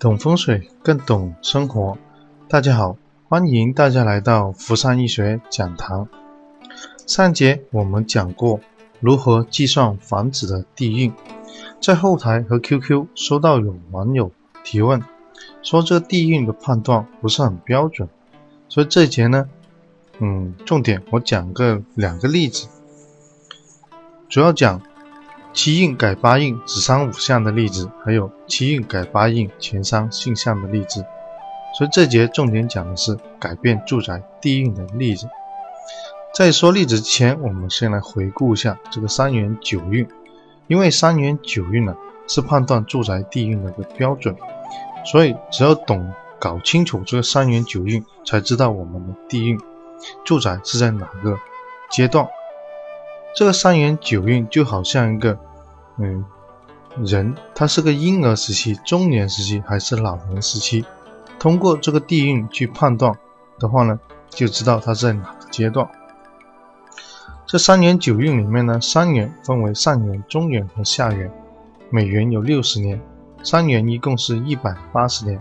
懂风水更懂生活，大家好，欢迎大家来到福山易学讲堂。上节我们讲过如何计算房子的地运，在后台和 QQ 收到有网友提问，说这地运的判断不是很标准，所以这节呢，嗯，重点我讲个两个例子，主要讲。七运改八运子伤五相的例子，还有七运改八运全伤性相的例子，所以这节重点讲的是改变住宅地运的例子。在说例子之前，我们先来回顾一下这个三元九运，因为三元九运呢是判断住宅地运的一个标准，所以只要懂搞清楚这个三元九运，才知道我们的地运住宅是在哪个阶段。这个三元九运就好像一个，嗯，人，他是个婴儿时期、中年时期还是老年时期？通过这个地运去判断的话呢，就知道他在哪个阶段。这三元九运里面呢，三元分为上元、中元和下元，每元有六十年，三元一共是一百八十年。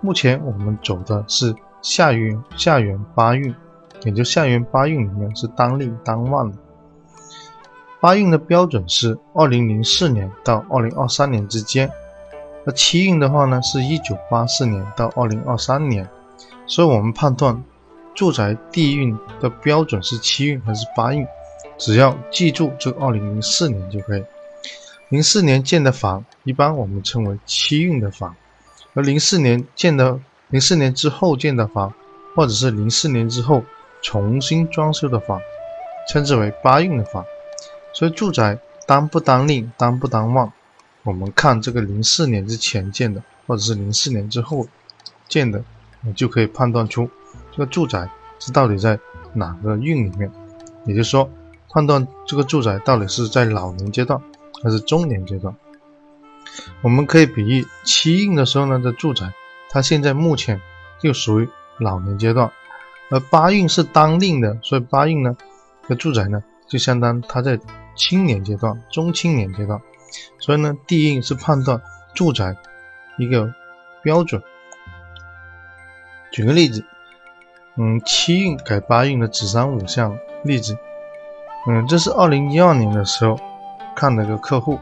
目前我们走的是下元，下元八运，也就下元八运里面是当令当旺的。八运的标准是二零零四年到二零二三年之间，那七运的话呢是一九八四年到二零二三年，所以我们判断住宅地运的标准是七运还是八运，只要记住这二零零四年就可以。零四年建的房一般我们称为七运的房，而零四年建的零四年之后建的房，或者是零四年之后重新装修的房，称之为八运的房。所以住宅当不当令，当不当旺，我们看这个零四年之前建的，或者是零四年之后建的，我就可以判断出这个住宅是到底在哪个运里面。也就是说，判断这个住宅到底是在老年阶段还是中年阶段。我们可以比喻七运的时候呢，这住宅它现在目前就属于老年阶段，而八运是当令的，所以八运呢，这住宅呢就相当它在。青年阶段、中青年阶段，所以呢，地运是判断住宅一个标准。举个例子，嗯，七运改八运的子山五项例子，嗯，这是二零一二年的时候看的一个客户，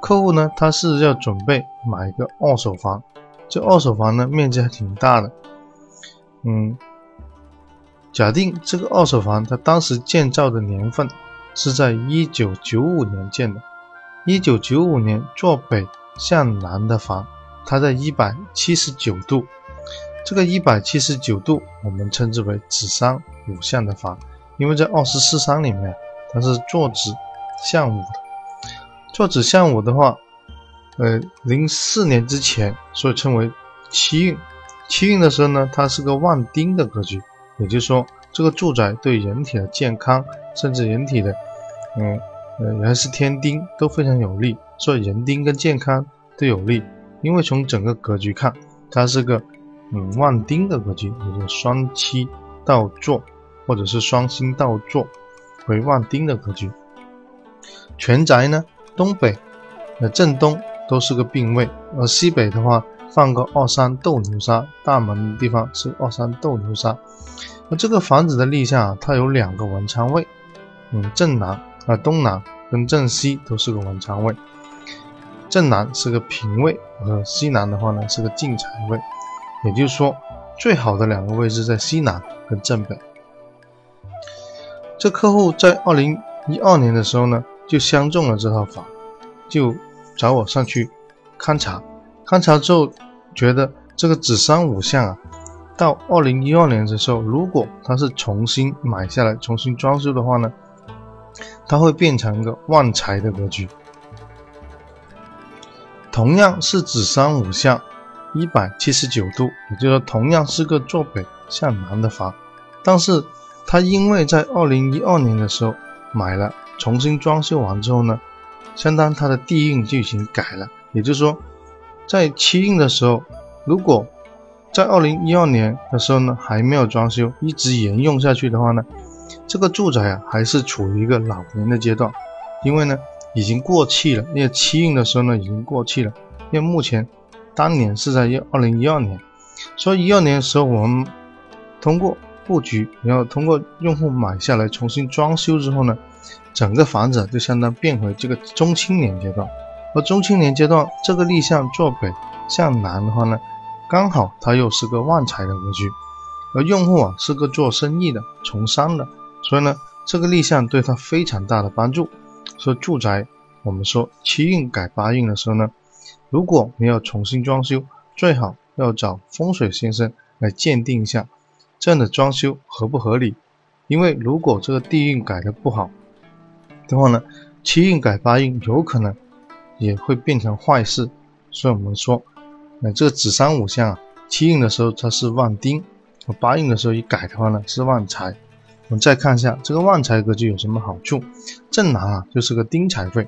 客户呢，他是要准备买一个二手房，这二手房呢，面积还挺大的，嗯，假定这个二手房它当时建造的年份。是在一九九五年建的，一九九五年坐北向南的房，它在一百七十九度，这个一百七十九度我们称之为子山午向的房，因为在二十四山里面它是坐子向午的，坐子向午的话，呃，零四年之前所以称为七运，七运的时候呢，它是个旺丁的格局，也就是说这个住宅对人体的健康。甚至人体的，嗯，呃，还是天丁都非常有利，所以人丁跟健康都有利。因为从整个格局看，它是个嗯旺丁的格局，也就是双七倒坐，或者是双星倒坐为旺丁的格局。全宅呢，东北、呃正东都是个病位，而西北的话放个二三斗牛沙，大门的地方是二三斗牛沙。那这个房子的立向啊，它有两个文昌位。嗯，正南啊，东南跟正西都是个文昌位，正南是个平位，和西南的话呢是个进财位，也就是说，最好的两个位置在西南跟正北。这客户在二零一二年的时候呢，就相中了这套房，就找我上去勘察，勘察之后觉得这个紫山五巷啊，到二零一二年的时候，如果他是重新买下来，重新装修的话呢。它会变成一个旺财的格局。同样是子山五向一百七十九度，也就是说，同样是个坐北向南的房，但是它因为在二零一二年的时候买了，重新装修完之后呢，相当它的地运就已经改了。也就是说，在七运的时候，如果在二零一二年的时候呢还没有装修，一直沿用下去的话呢？这个住宅啊，还是处于一个老年的阶段，因为呢，已经过气了。因为七运的时候呢，已经过气了。因为目前当年是在二零一二年，所以一二年的时候，我们通过布局，然后通过用户买下来重新装修之后呢，整个房子就相当变回这个中青年阶段。而中青年阶段这个立向坐北向南的话呢，刚好它又是个旺财的格局，而用户啊是个做生意的、从商的，所以呢，这个立向对他非常大的帮助。说住宅，我们说七运改八运的时候呢。如果你要重新装修，最好要找风水先生来鉴定一下这样的装修合不合理。因为如果这个地运改的不好的话呢，七运改八运有可能也会变成坏事。所以我们说，那这个子山五象啊，七运的时候它是旺丁，八运的时候一改的话呢是旺财。我们再看一下这个旺财格局有什么好处？正南啊就是个丁财位，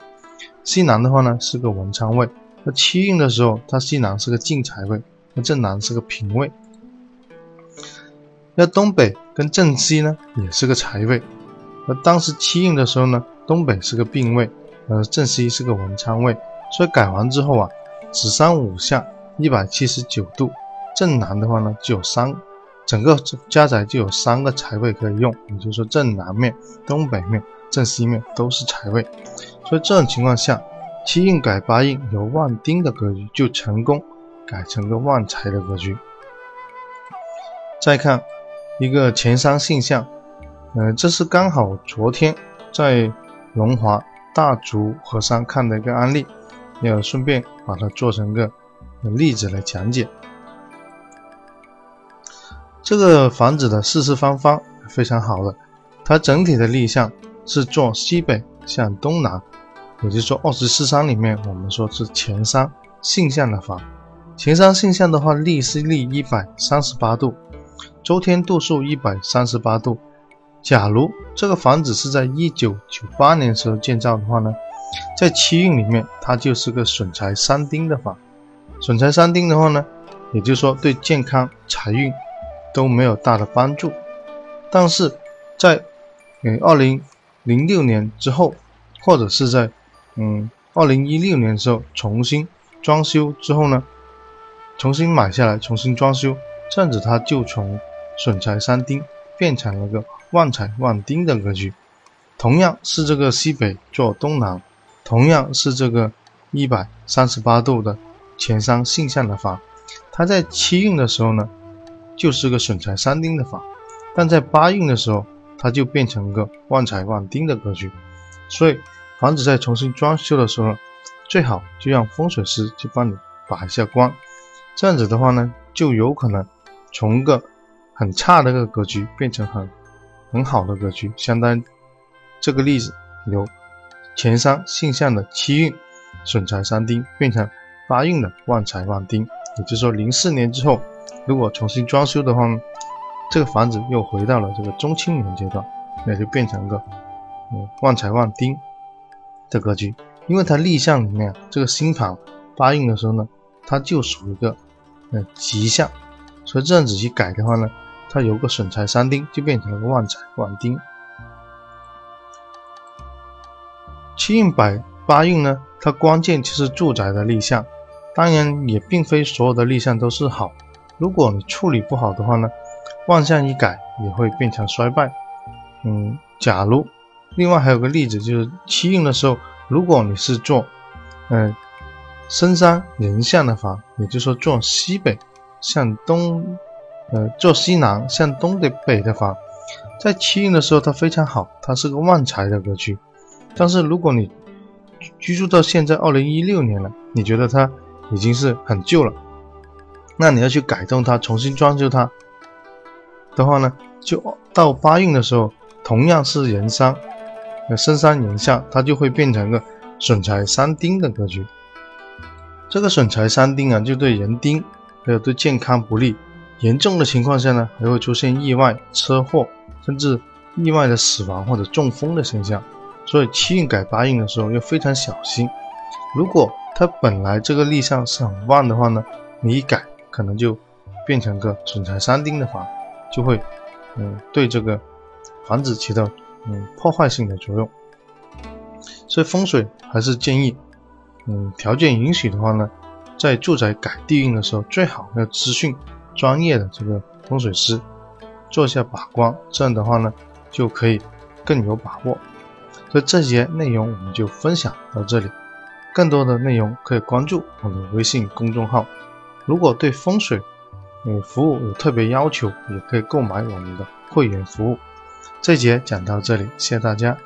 西南的话呢是个文昌位。那七运的时候，它西南是个进财位，那正南是个平位。那东北跟正西呢，也是个财位。那当时七运的时候呢，东北是个病位，呃，正西是个文昌位。所以改完之后啊，子山五下一百七十九度，正南的话呢就有三，整个家宅就有三个财位可以用，也就是说正南面、东北面、正西面都是财位。所以这种情况下。七运改八运，由旺丁的格局就成功改成个旺财的格局。再看一个前三现象，呃，这是刚好昨天在龙华大竹河山看的一个案例，要顺便把它做成个例子来讲解。这个房子的四四方方非常好的，它整体的立向是坐西北向东南。也就是说，二十四山里面，我们说是前山性向的房。前山性向的话，立是立一百三十八度，周天度数一百三十八度。假如这个房子是在一九九八年时候建造的话呢，在七运里面，它就是个损财三丁的房。损财三丁的话呢，也就是说对健康、财运都没有大的帮助。但是在呃二零零六年之后，或者是在嗯，二零一六年时候重新装修之后呢，重新买下来重新装修，这样子它就从损财三丁变成了个旺财旺丁的格局。同样是这个西北坐东南，同样是这个一百三十八度的前山性向的房，它在七运的时候呢，就是个损财三丁的房，但在八运的时候，它就变成个旺财旺丁的格局，所以。房子在重新装修的时候，最好就让风水师去帮你把一下关，这样子的话呢，就有可能从个很差的一个格局变成很很好的格局。相当于这个例子，由前山性向的七运损财三丁变成八运的旺财旺丁，也就是说，零四年之后，如果重新装修的话，这个房子又回到了这个中青年阶段，那就变成一个嗯旺财旺丁。的格局，因为它立项里面这个星盘八运的时候呢，它就属于一个嗯吉象，所以这样子去改的话呢，它有个损财三丁就变成了个旺财旺丁。七运百八运呢，它关键就是住宅的立项，当然也并非所有的立项都是好，如果你处理不好的话呢，万相一改也会变成衰败。嗯，假如。另外还有个例子，就是七运的时候，如果你是做，嗯，深山人向的房，也就是说做西北向东，呃，做西南向东的北的房，在七运的时候它非常好，它是个旺财的格局。但是如果你居住到现在二零一六年了，你觉得它已经是很旧了，那你要去改动它，重新装修它的话呢，就到八运的时候，同样是人伤。那深山人下，它就会变成个损财三丁的格局。这个损财三丁啊，就对人丁，还有对健康不利。严重的情况下呢，还会出现意外、车祸，甚至意外的死亡或者中风的现象。所以七运改八运的时候要非常小心。如果它本来这个立项是很旺的话呢，你一改，可能就变成个损财三丁的房，就会嗯对这个房子起到。嗯，破坏性的作用，所以风水还是建议，嗯，条件允许的话呢，在住宅改地运的时候，最好要咨询专业的这个风水师，做一下把关，这样的话呢，就可以更有把握。所以这节内容我们就分享到这里，更多的内容可以关注我的微信公众号。如果对风水呃服务有特别要求，也可以购买我们的会员服务。这节讲到这里，谢谢大家。